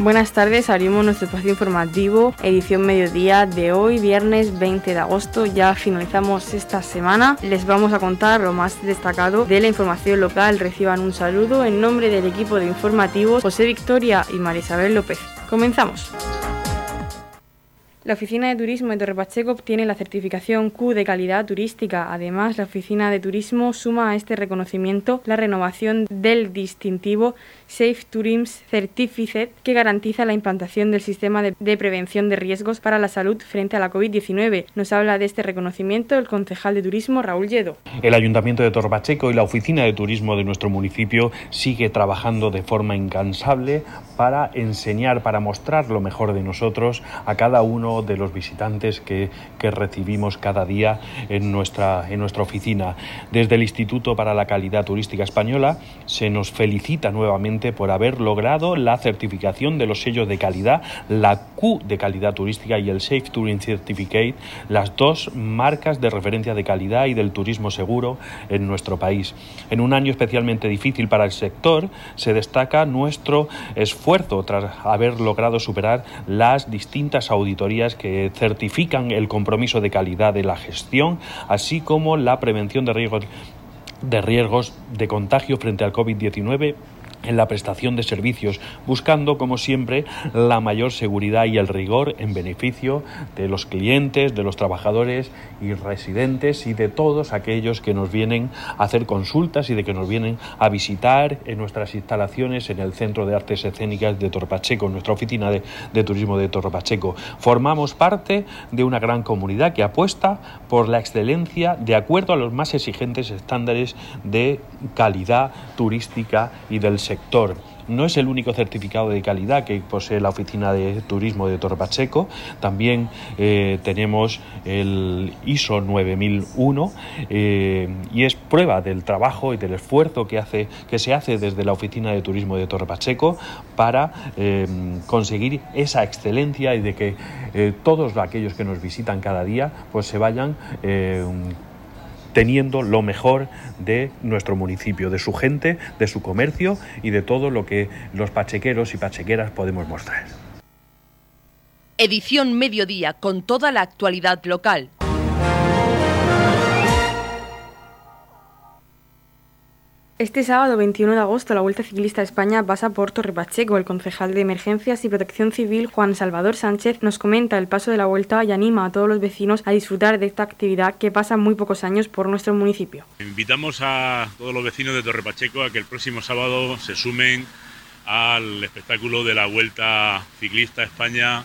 Buenas tardes, abrimos nuestro espacio informativo, edición mediodía de hoy, viernes 20 de agosto. Ya finalizamos esta semana. Les vamos a contar lo más destacado de la información local. Reciban un saludo en nombre del equipo de informativos José Victoria y María Isabel López. Comenzamos. La Oficina de Turismo de Torre Pacheco obtiene la certificación Q de calidad turística. Además, la Oficina de Turismo suma a este reconocimiento la renovación del distintivo Safe Tourism Certificate que garantiza la implantación del sistema de, prevención de riesgos para la salud frente a la COVID-19. Nos habla de este reconocimiento el concejal de turismo Raúl Lledo. El Ayuntamiento de Torbacheco y la Oficina de Turismo de nuestro municipio sigue trabajando de forma incansable para enseñar, para mostrar lo mejor de nosotros a cada uno de los visitantes que, que recibimos cada día en nuestra, en nuestra oficina. Desde el Instituto para la Calidad Turística Española se nos felicita nuevamente por haber logrado la certificación de los sellos de calidad, la Q de calidad turística y el Safe Touring Certificate, las dos marcas de referencia de calidad y del turismo seguro en nuestro país. En un año especialmente difícil para el sector, se destaca nuestro esfuerzo tras haber logrado superar las distintas auditorías que certifican el compromiso de calidad de la gestión, así como la prevención de riesgos de contagio frente al COVID-19 en la prestación de servicios, buscando, como siempre, la mayor seguridad y el rigor en beneficio de los clientes, de los trabajadores y residentes y de todos aquellos que nos vienen a hacer consultas y de que nos vienen a visitar en nuestras instalaciones en el Centro de Artes Escénicas de Torpacheco, en nuestra oficina de, de turismo de Torpacheco. Formamos parte de una gran comunidad que apuesta por la excelencia de acuerdo a los más exigentes estándares de calidad turística y del sector. No es el único certificado de calidad que posee la Oficina de Turismo de Torre Pacheco. También eh, tenemos el ISO 9001 eh, y es prueba del trabajo y del esfuerzo que, hace, que se hace desde la Oficina de Turismo de Torre Pacheco para eh, conseguir esa excelencia y de que todos aquellos que nos visitan cada día pues se vayan teniendo lo mejor de nuestro municipio, de su gente, de su comercio y de todo lo que los pachequeros y pachequeras podemos mostrar. Edición Mediodía con toda la actualidad local. Este sábado 21 de agosto la Vuelta Ciclista a España pasa por Torre Pacheco. El concejal de Emergencias y Protección Civil Juan Salvador Sánchez nos comenta el paso de la Vuelta y anima a todos los vecinos a disfrutar de esta actividad que pasa muy pocos años por nuestro municipio. Invitamos a todos los vecinos de Torre Pacheco a que el próximo sábado se sumen al espectáculo de la Vuelta Ciclista España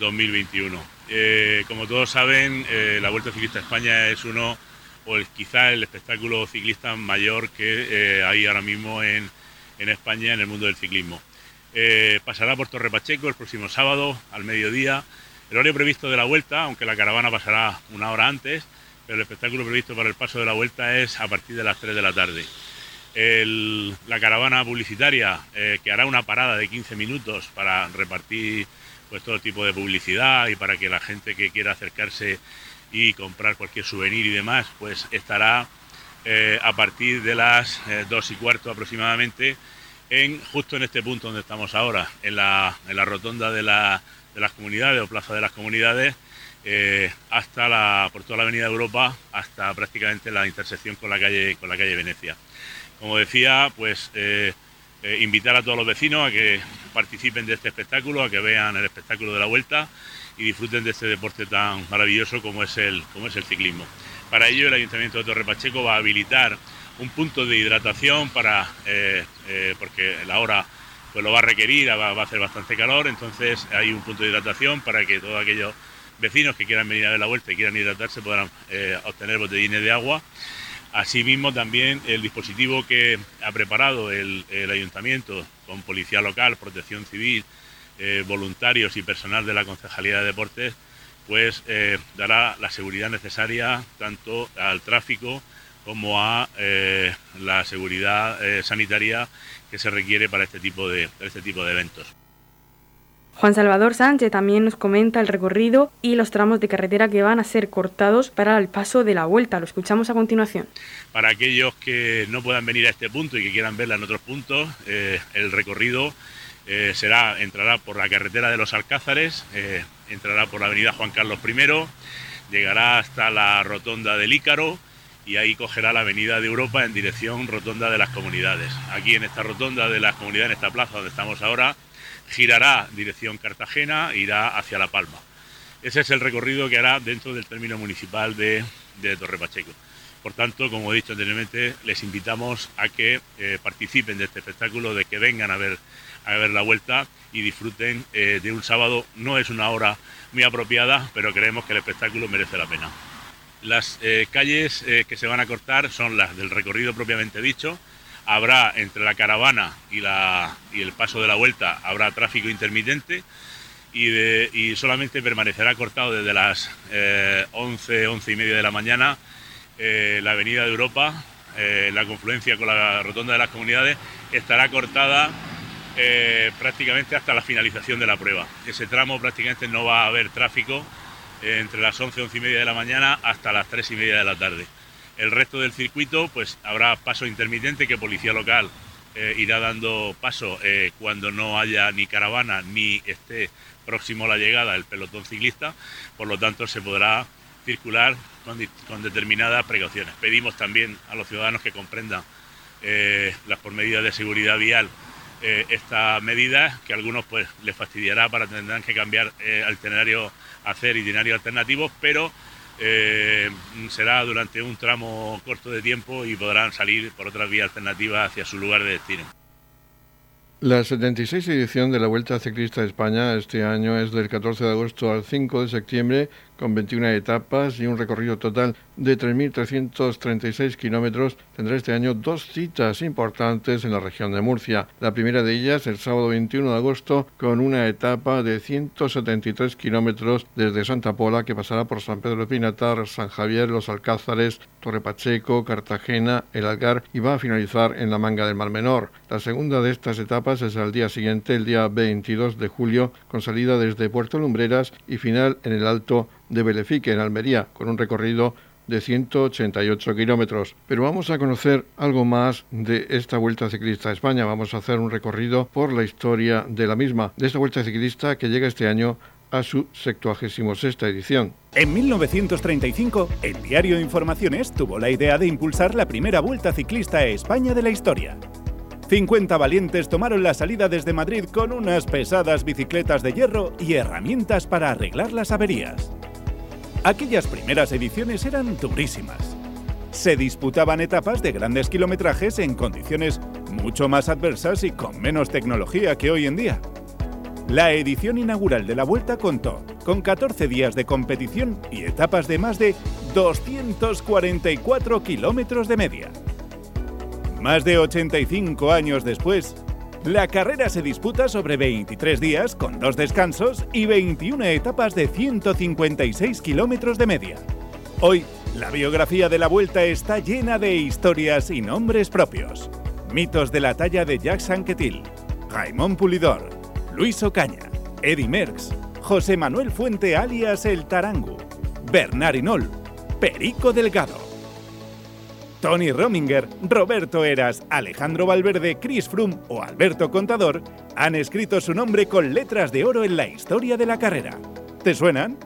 2021. Eh, como todos saben, eh, la Vuelta Ciclista España es uno o quizá el espectáculo ciclista mayor que eh, hay ahora mismo en, España en el mundo del ciclismo. Eh, pasará por Torre Pacheco el próximo sábado al mediodía. El horario previsto de la vuelta, aunque la caravana pasará una hora antes, pero el espectáculo previsto para el paso de la vuelta es a partir de las 3 de la tarde. la caravana publicitaria eh, que hará una parada de 15 minutos para repartir pues, todo tipo de publicidad y para que la gente que quiera acercarse y comprar cualquier souvenir y demás, pues estará eh, a partir de las eh, dos y cuarto aproximadamente, en, justo en este punto donde estamos ahora, en la, en la rotonda de, la, de, las comunidades o plaza de las comunidades, eh, hasta la, por toda la avenida Europa, hasta prácticamente la intersección con la calle, con la calle Venecia. Como decía, pues invitar a todos los vecinos a que participen de este espectáculo, a que vean el espectáculo de la vuelta y disfruten de este deporte tan maravilloso como es el, como es el ciclismo. Para ello el Ayuntamiento de Torre Pacheco va a habilitar un punto de hidratación para, eh, eh, porque la hora pues lo va a requerir, va, a hacer bastante calor, entonces hay un punto de hidratación para que todos aquellos vecinos que quieran venir a ver la vuelta y quieran hidratarse puedan eh, obtener botellines de agua. Asimismo, también el dispositivo que ha preparado el ayuntamiento con policía local, protección civil, eh, voluntarios y personal de la Concejalía de Deportes, pues eh, dará la seguridad necesaria tanto al tráfico como a eh, la seguridad sanitaria que se requiere para este tipo de, este tipo de eventos. Juan Salvador Sánchez también nos comenta el recorrido y los tramos de carretera que van a ser cortados para el paso de la vuelta. Lo escuchamos a continuación. Para aquellos que no puedan venir a este punto y que quieran verla en otros puntos, el recorrido Eh, será, entrará por la carretera de los Alcázares, eh, entrará por la avenida Juan Carlos I, llegará hasta la rotonda del Ícaro y ahí cogerá la avenida de Europa en dirección rotonda de las comunidades. Aquí en esta rotonda de las comunidades, en esta plaza donde estamos ahora, girará dirección Cartagena, irá hacia La Palma. Ese es el recorrido que hará dentro del término municipal de, de Torre Pacheco. Por tanto, como he dicho anteriormente, les invitamos a que eh, participen de este espectáculo, de que vengan a ver, a ver la vuelta y disfruten eh, de un sábado. No es una hora muy apropiada, pero creemos que el espectáculo merece la pena. Las eh, calles que se van a cortar son las del recorrido propiamente dicho. Habrá entre la caravana y, la, y el paso de la vuelta, habrá tráfico intermitente. Y, y, solamente permanecerá cortado desde las 11, 11 y media de la mañana eh, la Avenida de Europa, eh, la confluencia con la Rotonda de las Comunidades, estará cortada eh, prácticamente hasta la finalización de la prueba. Ese tramo prácticamente no va a haber tráfico entre las 11, 11 y media de la mañana hasta las 3 y media de la tarde. El resto del circuito, pues habrá paso intermitente que Policía Local irá dando paso cuando no haya ni caravana ni esté próximo a la llegada el pelotón ciclista, por lo tanto se podrá circular con, determinadas precauciones. Pedimos también a los ciudadanos que comprendan eh, las medidas de seguridad vial eh, esta medida, que a algunos pues les fastidiará para tendrán que cambiar eh, itinerario, hacer itinerarios alternativos, pero eh, será durante un tramo corto de tiempo y podrán salir por otras vías alternativas hacia su lugar de destino. La 76 edición de la Vuelta Ciclista de España este año es del 14 de agosto al 5 de septiembre con 21 etapas y un recorrido total de 3.336 kilómetros, tendrá este año dos citas importantes en la región de Murcia. La primera de ellas el sábado 21 de agosto con una etapa de 173 kilómetros desde Santa Pola que pasará por San Pedro de Pinatar, San Javier, Los Alcázares, Torre Pacheco, Cartagena, El Algar y va a finalizar en la Manga del Mar Menor. La segunda de estas etapas es al día siguiente, el día 22 de julio, con salida desde Puerto Lumbreras y final en el Alto de Belefique, en Almería, con un recorrido de 188 kilómetros. Pero vamos a conocer algo más de esta Vuelta Ciclista a España. Vamos a hacer un recorrido por la historia de la misma, de esta Vuelta Ciclista que llega este año a su 76 edición. En 1935, el diario Informaciones tuvo la idea de impulsar la primera Vuelta Ciclista a España de la historia. 50 valientes tomaron la salida desde Madrid con unas pesadas bicicletas de hierro y herramientas para arreglar las averías. Aquellas primeras ediciones eran durísimas. Se disputaban etapas de grandes kilometrajes en condiciones mucho más adversas y con menos tecnología que hoy en día. La edición inaugural de la Vuelta contó con 14 días de competición y etapas de más de 244 kilómetros de media. Más de 85 años después, la carrera se disputa sobre 23 días con dos descansos y 21 etapas de 156 kilómetros de media. Hoy, la biografía de la Vuelta está llena de historias y nombres propios. Mitos de la talla de Jacques Anquetil, Raimón Pulidor, Luis Ocaña, Eddie Merckx, José Manuel Fuente alias El Tarangu, Bernard Inol, Perico Delgado. Tony Rominger, Roberto Eras, Alejandro Valverde, Chris Froome o Alberto Contador han escrito su nombre con letras de oro en la historia de la carrera. ¿Te suenan?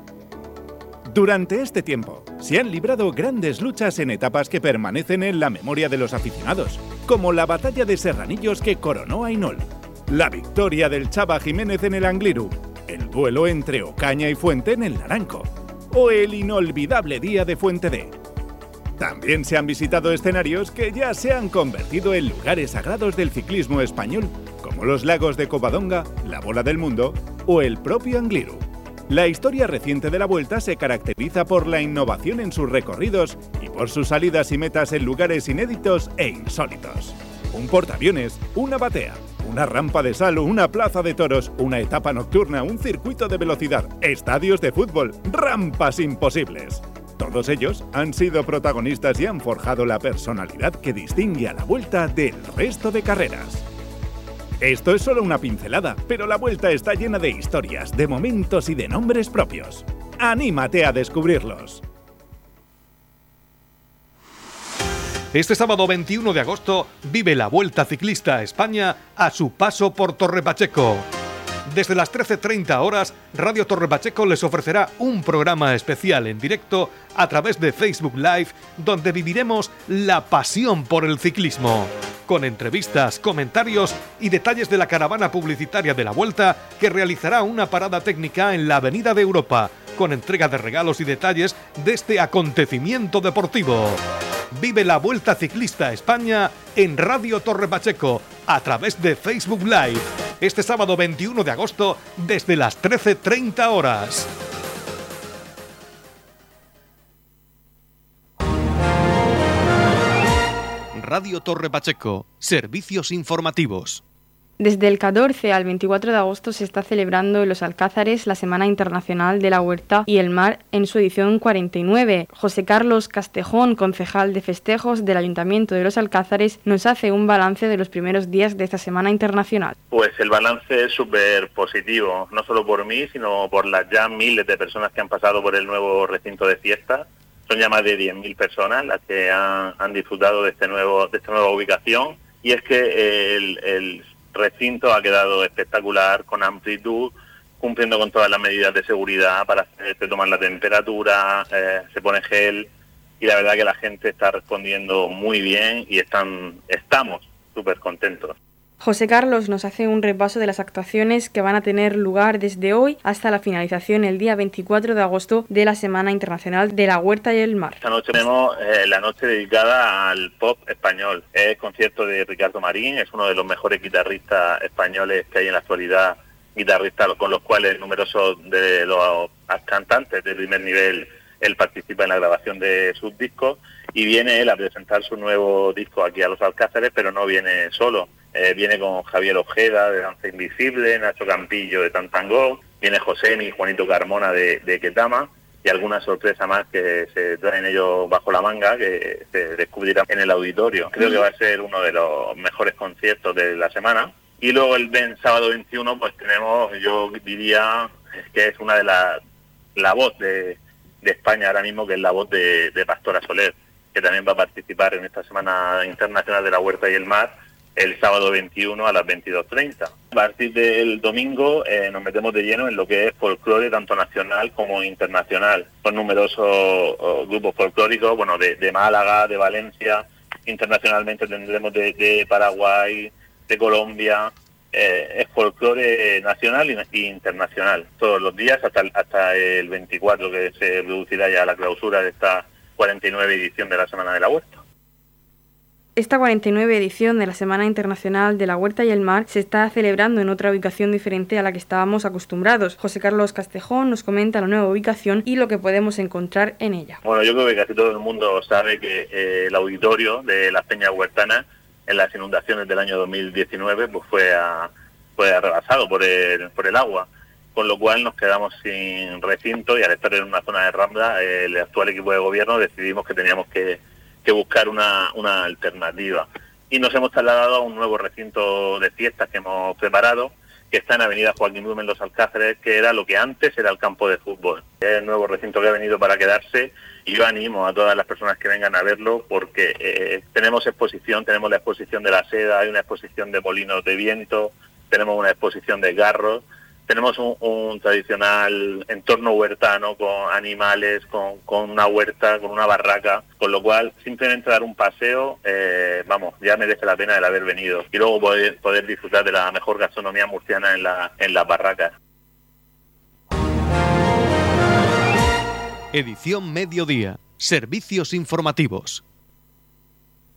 Durante este tiempo, se han librado grandes luchas en etapas que permanecen en la memoria de los aficionados, como la batalla de Serranillos que coronó a Inol, la victoria del Chava Jiménez en el Angliru, el duelo entre Ocaña y Fuente en el Naranco, o el inolvidable día de Fuente D también se han visitado escenarios que ya se han convertido en lugares sagrados del ciclismo español, como los lagos de Covadonga, la Bola del Mundo o el propio Angliru. La historia reciente de la Vuelta se caracteriza por la innovación en sus recorridos y por sus salidas y metas en lugares inéditos e insólitos. Un portaaviones, una batea, una rampa de sal, una plaza de toros, una etapa nocturna, un circuito de velocidad, estadios de fútbol, rampas imposibles. Todos ellos han sido protagonistas y han forjado la personalidad que distingue a la vuelta del resto de carreras. Esto es solo una pincelada, pero la vuelta está llena de historias, de momentos y de nombres propios. ¡Anímate a descubrirlos! Este sábado 21 de agosto vive la Vuelta Ciclista a España a su paso por Torre Pacheco. Desde las 13.30 horas, Radio Torre Pacheco les ofrecerá un programa especial en directo a través de Facebook Live donde viviremos la pasión por el ciclismo. Con entrevistas, comentarios y detalles de la caravana publicitaria de la Vuelta que realizará una parada técnica en la Avenida de Europa con entrega de regalos y detalles de este acontecimiento deportivo. Vive la Vuelta Ciclista España en Radio Torre Pacheco a través de Facebook Live. Este sábado 21 de agosto desde las 13.30 horas. Radio Torre Pacheco, servicios informativos. Desde el 14 al 24 de agosto se está celebrando en los Alcázares la Semana Internacional de la Huerta y el Mar en su edición 49. José Carlos Castejón, concejal de festejos del Ayuntamiento de los Alcázares, nos hace un balance de los primeros días de esta Semana Internacional. Pues el balance es súper positivo, no solo por mí, sino por las ya miles de personas que han pasado por el nuevo recinto de fiesta. Son ya más de 10.000 personas las que han, disfrutado de, este nuevo, de esta nueva ubicación. Y es que el, el recinto ha quedado espectacular, con amplitud, cumpliendo con todas las medidas de seguridad para hacerte tomar la temperatura, eh, se pone gel y la verdad que la gente está respondiendo muy bien y están estamos súper contentos. José Carlos nos hace un repaso de las actuaciones que van a tener lugar desde hoy hasta la finalización el día 24 de agosto de la Semana Internacional de la Huerta y el Mar. Esta noche tenemos eh, la noche dedicada al pop español. Es concierto de Ricardo Marín, es uno de los mejores guitarristas españoles que hay en la actualidad, guitarristas con los cuales numerosos de los cantantes de primer nivel él participa en la grabación de sus discos y viene él a presentar su nuevo disco aquí a los Alcázares, pero no viene solo eh, viene con Javier Ojeda de Danza Invisible, Nacho Campillo de Tantangó, viene José y Juanito Carmona de, de Ketama y alguna sorpresa más que se traen ellos bajo la manga que se descubrirá en el auditorio. Creo que va a ser uno de los mejores conciertos de la semana. Y luego el sábado 21 pues tenemos, yo diría que es una de las, la voz de, de, España ahora mismo, que es la voz de, de Pastora Soler, que también va a participar en esta Semana Internacional de la Huerta y el Mar el sábado 21 a las 22.30. A partir del domingo eh, nos metemos de lleno en lo que es folclore tanto nacional como internacional. Son numerosos grupos folclóricos, bueno, de, Málaga, de Valencia, internacionalmente tendremos de, Paraguay, de Colombia. Eh, es folclore nacional e internacional, todos los días hasta hasta el 24 que se producirá ya la clausura de esta 49 edición de la Semana de la Huerta. Esta 49 edición de la Semana Internacional de la Huerta y el Mar se está celebrando en otra ubicación diferente a la que estábamos acostumbrados. José Carlos Castejón nos comenta la nueva ubicación y lo que podemos encontrar en ella. Bueno, yo creo que casi todo el mundo sabe que eh, el auditorio de las Peñas Huertanas en las inundaciones del año 2019 pues fue, fue arrasado por el, por el agua con lo cual nos quedamos sin recinto y al estar en una zona de Rambla, el actual equipo de gobierno decidimos que teníamos que buscar una, una alternativa. Y nos hemos trasladado a un nuevo recinto de fiestas que hemos preparado, que está en Avenida Joaquín Blumen Los Alcáceres, que era lo que antes era el campo de fútbol. Es el nuevo recinto que ha venido para quedarse y yo animo a todas las personas que vengan a verlo porque eh, tenemos exposición, tenemos la exposición de la seda, hay una exposición de molinos de viento, tenemos una exposición de garros, tenemos un, tradicional entorno huertano con animales, con, una huerta, con una barraca, con lo cual simplemente dar un paseo, eh, vamos, ya merece la pena el haber venido y luego poder, disfrutar de la mejor gastronomía murciana en, la, en las barracas. Edición Mediodía. Servicios informativos.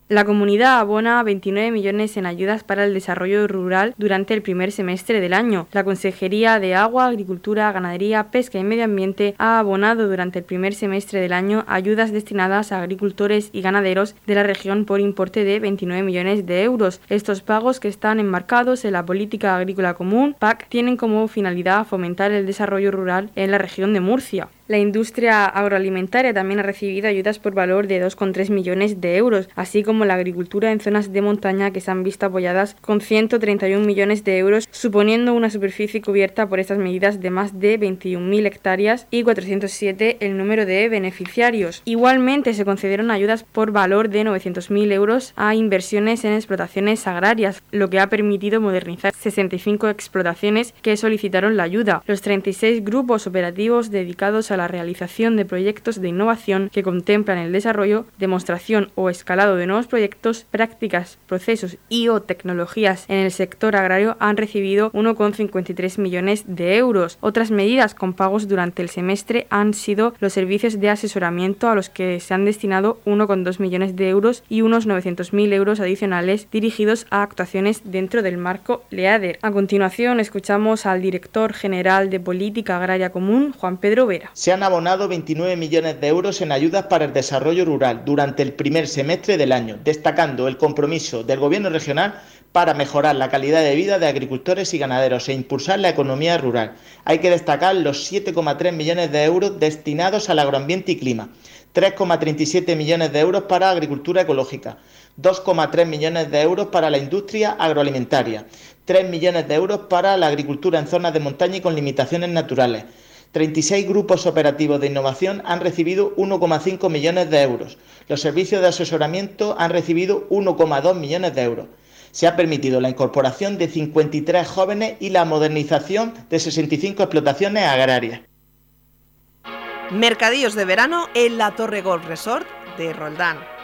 La comunidad abona 29 millones en ayudas para el desarrollo rural durante el primer semestre del año. La Consejería de Agua, Agricultura, Ganadería, Pesca y Medio Ambiente ha abonado durante el primer semestre del año ayudas destinadas a agricultores y ganaderos de la región por importe de 29 millones de euros. Estos pagos que están enmarcados en la Política Agrícola Común, PAC, tienen como finalidad fomentar el desarrollo rural en la región de Murcia. La industria agroalimentaria también ha recibido ayudas por valor de 2,3 millones de euros, así como la agricultura en zonas de montaña que se han visto apoyadas con 131 millones de euros, suponiendo una superficie cubierta por estas medidas de más de 21.000 hectáreas y 407 el número de beneficiarios. Igualmente se concedieron ayudas por valor de 900.000 euros a inversiones en explotaciones agrarias, lo que ha permitido modernizar 65 explotaciones que solicitaron la ayuda. Los 36 grupos operativos dedicados a la realización de proyectos de innovación que contemplan el desarrollo, demostración o escalado de nuevos proyectos, prácticas, procesos y o tecnologías en el sector agrario han recibido 1,53 millones de euros. Otras medidas con pagos durante el semestre han sido los servicios de asesoramiento a los que se han destinado 1,2 millones de euros y unos 900.000 euros adicionales dirigidos a actuaciones dentro del marco LEADER. A continuación escuchamos al director general de Política Agraria Común, Juan Pedro Vera se han abonado 29 millones de euros en ayudas para el desarrollo rural durante el primer semestre del año, destacando el compromiso del Gobierno regional para mejorar la calidad de vida de agricultores y ganaderos e impulsar la economía rural. Hay que destacar los 7,3 millones de euros destinados al agroambiente y clima, 3,37 millones de euros para agricultura ecológica, 2,3 millones de euros para la industria agroalimentaria, 3 millones de euros para la agricultura en zonas de montaña y con limitaciones naturales, 36 grupos operativos de innovación han recibido 1,5 millones de euros. Los servicios de asesoramiento han recibido 1,2 millones de euros. Se ha permitido la incorporación de 53 jóvenes y la modernización de 65 explotaciones agrarias. Mercadillos de verano en la Torre Golf Resort de Roldán,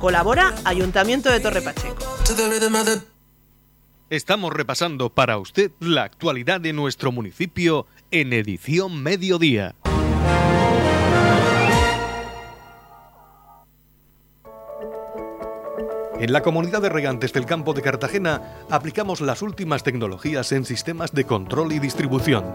Colabora Ayuntamiento de Torre Pacheco. Estamos repasando para usted la actualidad de nuestro municipio en edición mediodía. En la comunidad de regantes del campo de Cartagena aplicamos las últimas tecnologías en sistemas de control y distribución,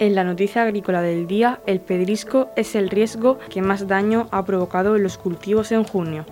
En la noticia agrícola del día, el pedrisco es el riesgo que más daño ha provocado en los cultivos en junio.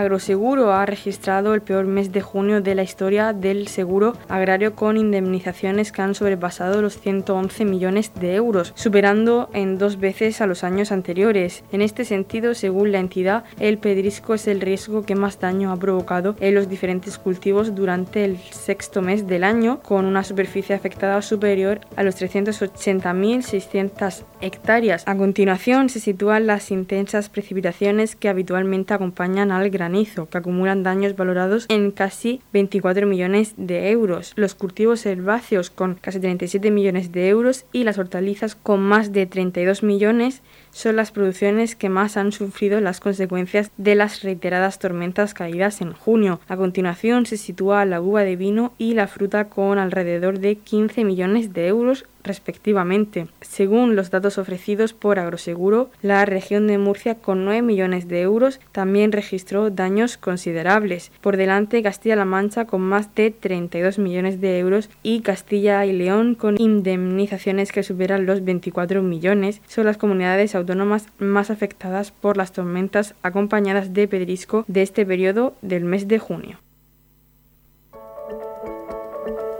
Agroseguro ha registrado el peor mes de junio de la historia del seguro agrario con indemnizaciones que han sobrepasado los 111 millones de euros, superando en dos veces a los años anteriores. En este sentido, según la entidad, el pedrisco es el riesgo que más daño ha provocado en los diferentes cultivos durante el sexto mes del año, con una superficie afectada superior a los 380.600 hectáreas. A continuación se sitúan las intensas precipitaciones que habitualmente acompañan al que acumulan daños valorados en casi 24 millones de euros, los cultivos herbáceos con casi 37 millones de euros y las hortalizas con más de 32 millones son las producciones que más han sufrido las consecuencias de las reiteradas tormentas caídas en junio. A continuación se sitúa la uva de vino y la fruta con alrededor de 15 millones de euros respectivamente. Según los datos ofrecidos por Agroseguro, la región de Murcia con 9 millones de euros también registró daños considerables. Por delante Castilla-La Mancha con más de 32 millones de euros y Castilla y León con indemnizaciones que superan los 24 millones. Son las comunidades autónomas más afectadas por las tormentas acompañadas de pedrisco de este periodo del mes de junio.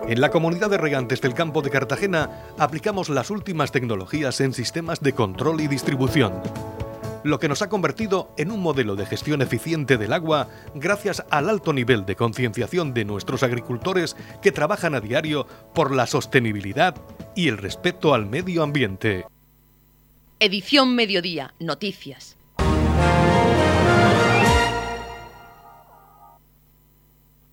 En la comunidad de regantes del campo de Cartagena aplicamos las últimas tecnologías en sistemas de control y distribución, lo que nos ha convertido en un modelo de gestión eficiente del agua gracias al alto nivel de concienciación de nuestros agricultores que trabajan a diario por la sostenibilidad y el respeto al medio ambiente. Edición Mediodía, Noticias.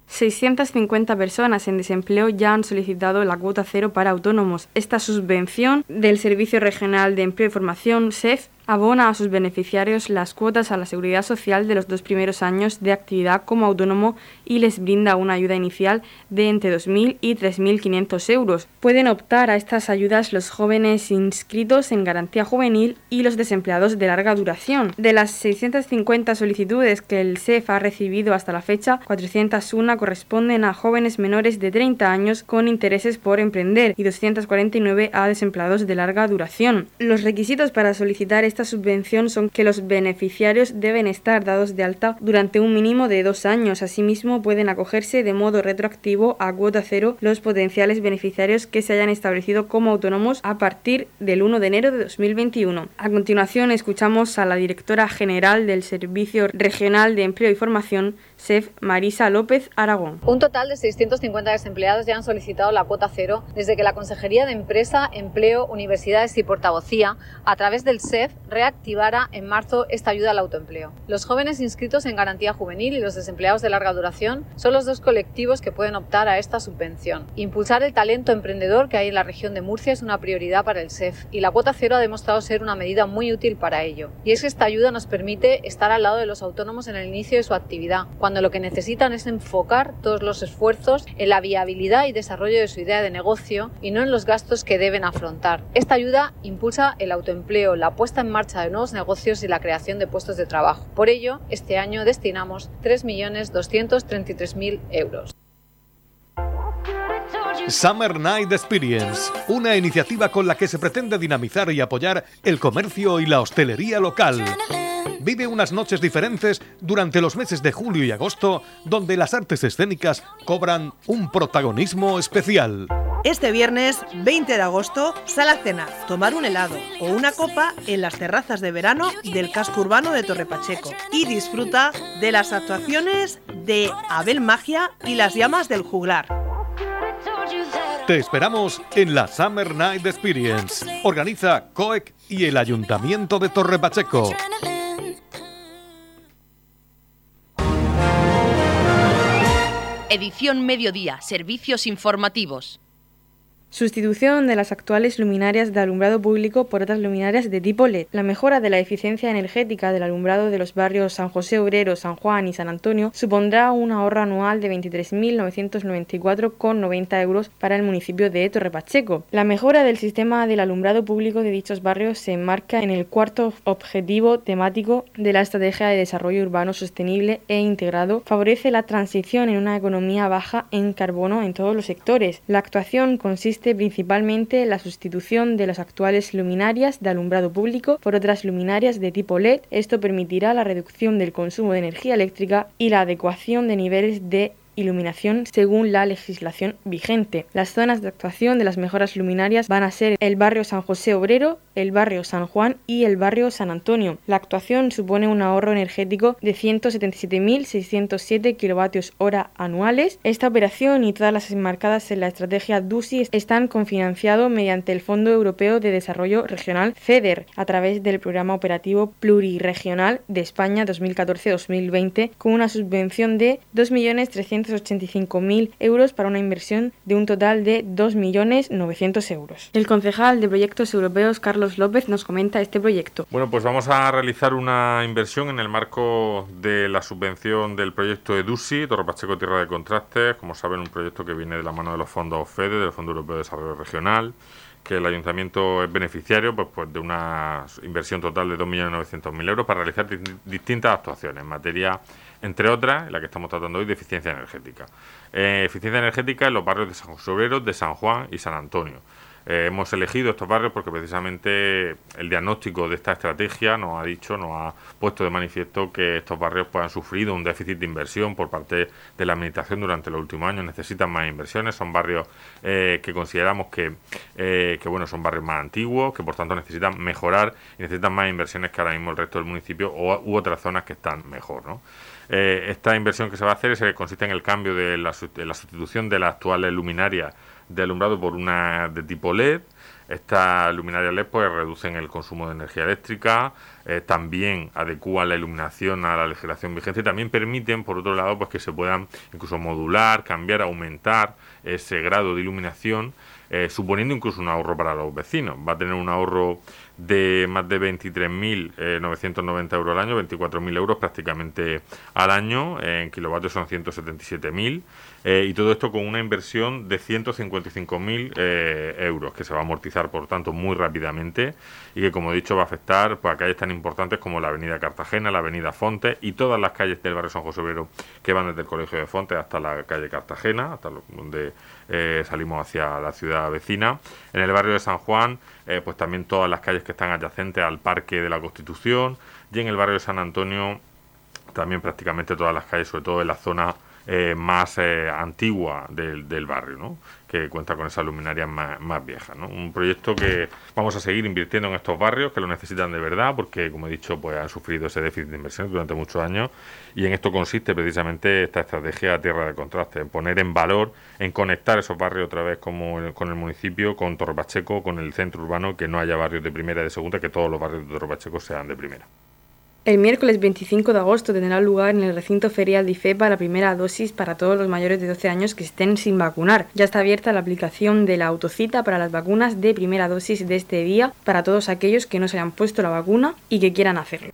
...650 personas en desempleo ya han solicitado la cuota cero para autónomos. Esta subvención del Servicio Regional de Empleo y Formación, SEF, abona a sus beneficiarios las cuotas a la seguridad social de los dos primeros años de actividad como autónomo y les brinda una ayuda inicial de entre 2.000 y 3.500 euros. Pueden optar a estas ayudas los jóvenes inscritos en garantía juvenil y los desempleados de larga duración. De las 650 solicitudes que el SEF ha recibido hasta la fecha, 401 corresponden a jóvenes menores de 30 años con intereses por emprender y 249 a desempleados de larga duración. Los requisitos para solicitar esta subvención son que los beneficiarios deben estar dados de alta durante un mínimo de dos años. Asimismo, pueden acogerse de modo retroactivo a cuota cero los potenciales beneficiarios que se hayan establecido como autónomos a partir del 1 de enero de 2021. A continuación, escuchamos a la directora general del Servicio Regional de Empleo y Formación, SEF Marisa López Aragón. Un total de 650 desempleados ya han solicitado la cuota cero desde que la Consejería de Empresa, Empleo, Universidades y Portavocía, a través del SEF, reactivara en marzo esta ayuda al autoempleo. Los jóvenes inscritos en garantía juvenil y los desempleados de larga duración son los dos colectivos que pueden optar a esta subvención. Impulsar el talento emprendedor que hay en la región de Murcia es una prioridad para el SEF y la cuota cero ha demostrado ser una medida muy útil para ello. Y es que esta ayuda nos permite estar al lado de los autónomos en el inicio de su actividad, cuando lo que necesitan es enfocar todos los esfuerzos en la viabilidad y desarrollo de su idea de negocio y no en los gastos que deben afrontar. Esta ayuda impulsa el autoempleo, la puesta en marcha de nuevos negocios y la creación de puestos de trabajo. Por ello, este año destinamos 3.233.000 euros. Summer Night Experience, una iniciativa con la que se pretende dinamizar y apoyar el comercio y la hostelería local vive unas noches diferentes durante los meses de julio y agosto, donde las artes escénicas cobran un protagonismo especial. Este viernes 20 de agosto, sal a cenar, tomar un helado o una copa en las terrazas de verano del casco urbano de Torre Pacheco y disfruta de las actuaciones de Abel Magia y las llamas del juglar. Te esperamos en la Summer Night Experience. Organiza COEC y el Ayuntamiento de Torre Pacheco. Edición Mediodía, Servicios Informativos. Sustitución de las actuales luminarias de alumbrado público por otras luminarias de tipo LED. La mejora de la eficiencia energética del alumbrado de los barrios San José Obrero, San Juan y San Antonio supondrá un ahorro anual de 23.994,90 euros para el municipio de Torre Pacheco. La mejora del sistema del alumbrado público de dichos barrios se enmarca en el cuarto objetivo temático de la Estrategia de Desarrollo Urbano Sostenible e Integrado. Favorece la transición en una economía baja en carbono en todos los sectores. La actuación consiste principalmente la sustitución de las actuales luminarias de alumbrado público por otras luminarias de tipo LED. Esto permitirá la reducción del consumo de energía eléctrica y la adecuación de niveles de iluminación según la legislación vigente. Las zonas de actuación de las mejoras luminarias van a ser el barrio San José Obrero, el barrio San Juan y el barrio San Antonio. La actuación supone un ahorro energético de 177.607 kilovatios hora anuales. Esta operación y todas las enmarcadas en la estrategia DUSI están cofinanciados mediante el Fondo Europeo de Desarrollo Regional FEDER a través del Programa Operativo Pluriregional de España 2014-2020 con una subvención de 2.300.000 285.000 euros para una inversión de un total de 2.900.000 euros. El concejal de Proyectos Europeos, Carlos López, nos comenta este proyecto. Bueno, pues vamos a realizar una inversión en el marco de la subvención del proyecto EDUSI, Torre Pacheco Tierra de Contrastes, como saben, un proyecto que viene de la mano de los fondos FEDE, del Fondo Europeo de Desarrollo Regional, que el ayuntamiento es beneficiario pues, pues de una inversión total de 2.900.000 euros para realizar distintas actuaciones en materia entre otras, la que estamos tratando hoy, de eficiencia energética. Eh, eficiencia energética en los barrios de San José Obrero, de San Juan y San Antonio. Eh, hemos elegido estos barrios porque precisamente el diagnóstico de esta estrategia nos ha dicho, nos ha puesto de manifiesto que estos barrios pues, han sufrido un déficit de inversión por parte de la administración durante los últimos años, necesitan más inversiones, son barrios eh, que consideramos que, que bueno, son barrios más antiguos, que por tanto necesitan mejorar y necesitan más inversiones que ahora mismo el resto del municipio o, u otras zonas que están mejor. ¿no? Eh, esta inversión que se va a hacer es, consiste en el cambio de la, sustitución de la actual luminaria de alumbrado por una de tipo LED. Estas luminarias LED pues reducen el consumo de energía eléctrica, eh, también adecúan la iluminación a la legislación vigente y también permiten, por otro lado, pues que se puedan incluso modular, cambiar, aumentar ese grado de iluminación, eh, suponiendo incluso un ahorro para los vecinos. Va a tener un ahorro de más de 23.990 euros al año, 24.000 euros prácticamente al año, en kilovatios son 177.000, eh, y todo esto con una inversión de 155.000 eh, euros, que se va a amortizar, por tanto, muy rápidamente y que, como he dicho, va a afectar pues, a calles tan importantes como la Avenida Cartagena, la Avenida Fonte y todas las calles del barrio San José Obrero que van desde el Colegio de Fonte hasta la calle Cartagena, hasta donde eh, salimos hacia la ciudad vecina. En el barrio de San Juan, pues también todas las calles que están adyacentes al Parque de la Constitución y en el barrio de San Antonio también prácticamente todas las calles, sobre todo en la zona eh, más eh, antigua del, del, barrio, ¿no? Que cuenta con esas luminarias más, más viejas. ¿no? Un proyecto que vamos a seguir invirtiendo en estos barrios que lo necesitan de verdad porque, como he dicho, pues han sufrido ese déficit de inversión durante muchos años y en esto consiste precisamente esta estrategia Tierra de Contraste, en poner en valor, en conectar esos barrios otra vez como con el municipio, con Torre Pacheco, con el centro urbano, que no haya barrios de primera y de segunda, que todos los barrios de Torre Pacheco sean de primera. El miércoles 25 de agosto tendrá lugar en el recinto ferial de IFEPA la primera dosis para todos los mayores de 12 años que estén sin vacunar. Ya está abierta la aplicación de la autocita para las vacunas de primera dosis de este día para todos aquellos que no se hayan puesto la vacuna y que quieran hacerlo.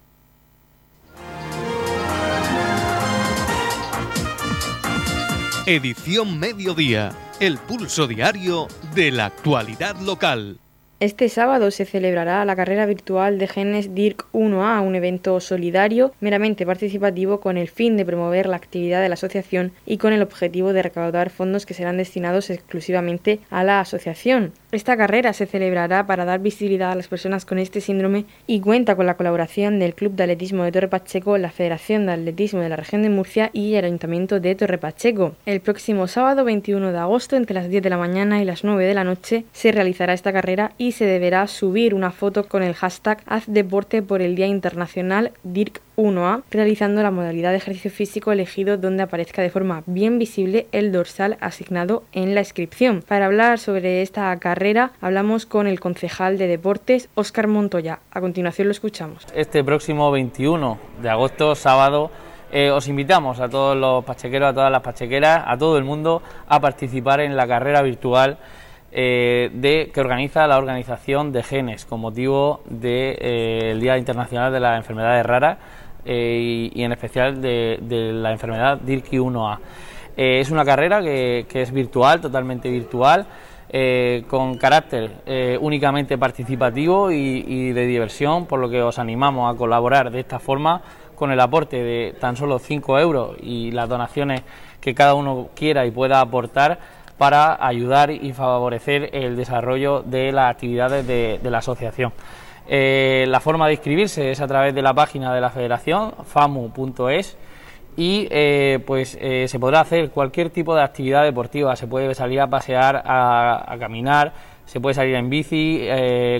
Edición Mediodía, el pulso diario de la actualidad local. Este sábado se celebrará la carrera virtual de genes DIRC 1A, un evento solidario meramente participativo con el fin de promover la actividad de la asociación y con el objetivo de recaudar fondos que serán destinados exclusivamente a la asociación. Esta carrera se celebrará para dar visibilidad a las personas con este síndrome y cuenta con la colaboración del Club de Atletismo de Torre Pacheco, la Federación de Atletismo de la Región de Murcia y el Ayuntamiento de Torre Pacheco. El próximo sábado 21 de agosto, entre las 10 de la mañana y las 9 de la noche, se realizará esta carrera y se deberá subir una foto con el hashtag Haz Deporte por el Día Internacional DIRC 1A, realizando la modalidad de ejercicio físico elegido donde aparezca de forma bien visible el dorsal asignado en la inscripción. Para hablar sobre esta carrera, hablamos con el concejal de deportes, Óscar Montoya. A continuación lo escuchamos. Este próximo 21 de agosto, sábado, eh, os invitamos a todos los pachequeros, a todas las pachequeras, a todo el mundo a participar en la carrera virtual eh, de, que organiza la organización de Genes con motivo del eh, Día Internacional de las Enfermedades Raras eh, y, en especial de, la enfermedad DIRKI1A. es una carrera que, es virtual, totalmente virtual, con carácter únicamente participativo y, de diversión, por lo que os animamos a colaborar de esta forma con el aporte de tan solo 5 euros y las donaciones que cada uno quiera y pueda aportar para ayudar y favorecer el desarrollo de las actividades de, la asociación. Eh, la forma de inscribirse es a través de la página de la federación, famu.es, y eh, pues eh, se podrá hacer cualquier tipo de actividad deportiva, se puede salir a pasear, a, caminar, se puede salir en bici,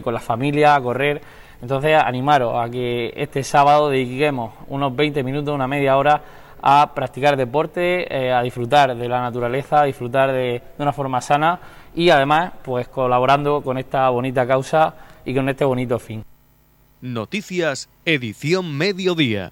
con la familia, a correr. Entonces, animaros a que este sábado dediquemos unos 20 minutos, una media hora a practicar deporte, eh, a disfrutar de la naturaleza, a disfrutar de, de, una forma sana y además pues colaborando con esta bonita causa y con este bonito fin. Noticias, edición mediodía.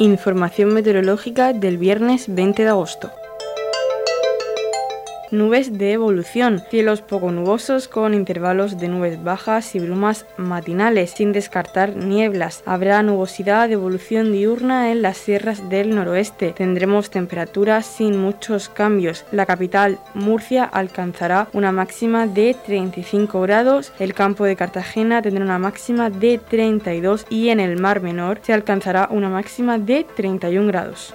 Información meteorológica del viernes 20 de agosto. Nubes de evolución, cielos poco nubosos con intervalos de nubes bajas y brumas matinales, sin descartar nieblas. Habrá nubosidad de evolución diurna en las sierras del noroeste. Tendremos temperaturas sin muchos cambios. La capital, Murcia, alcanzará una máxima de 35 grados. El campo de Cartagena tendrá una máxima de 32 y en el Mar Menor se alcanzará una máxima de 31 grados.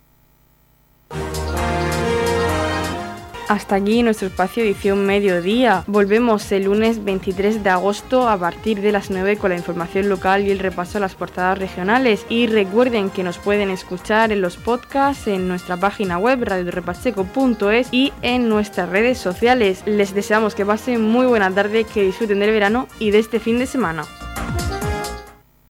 Hasta aquí nuestro espacio edición mediodía. Volvemos el lunes 23 de agosto a partir de las 9 con la información local y el repaso a las portadas regionales. Y recuerden que nos pueden escuchar en los podcasts en nuestra página web radiorepacheco.es y en nuestras redes sociales. Les deseamos que pasen muy buena tarde, que disfruten del verano y de este fin de semana.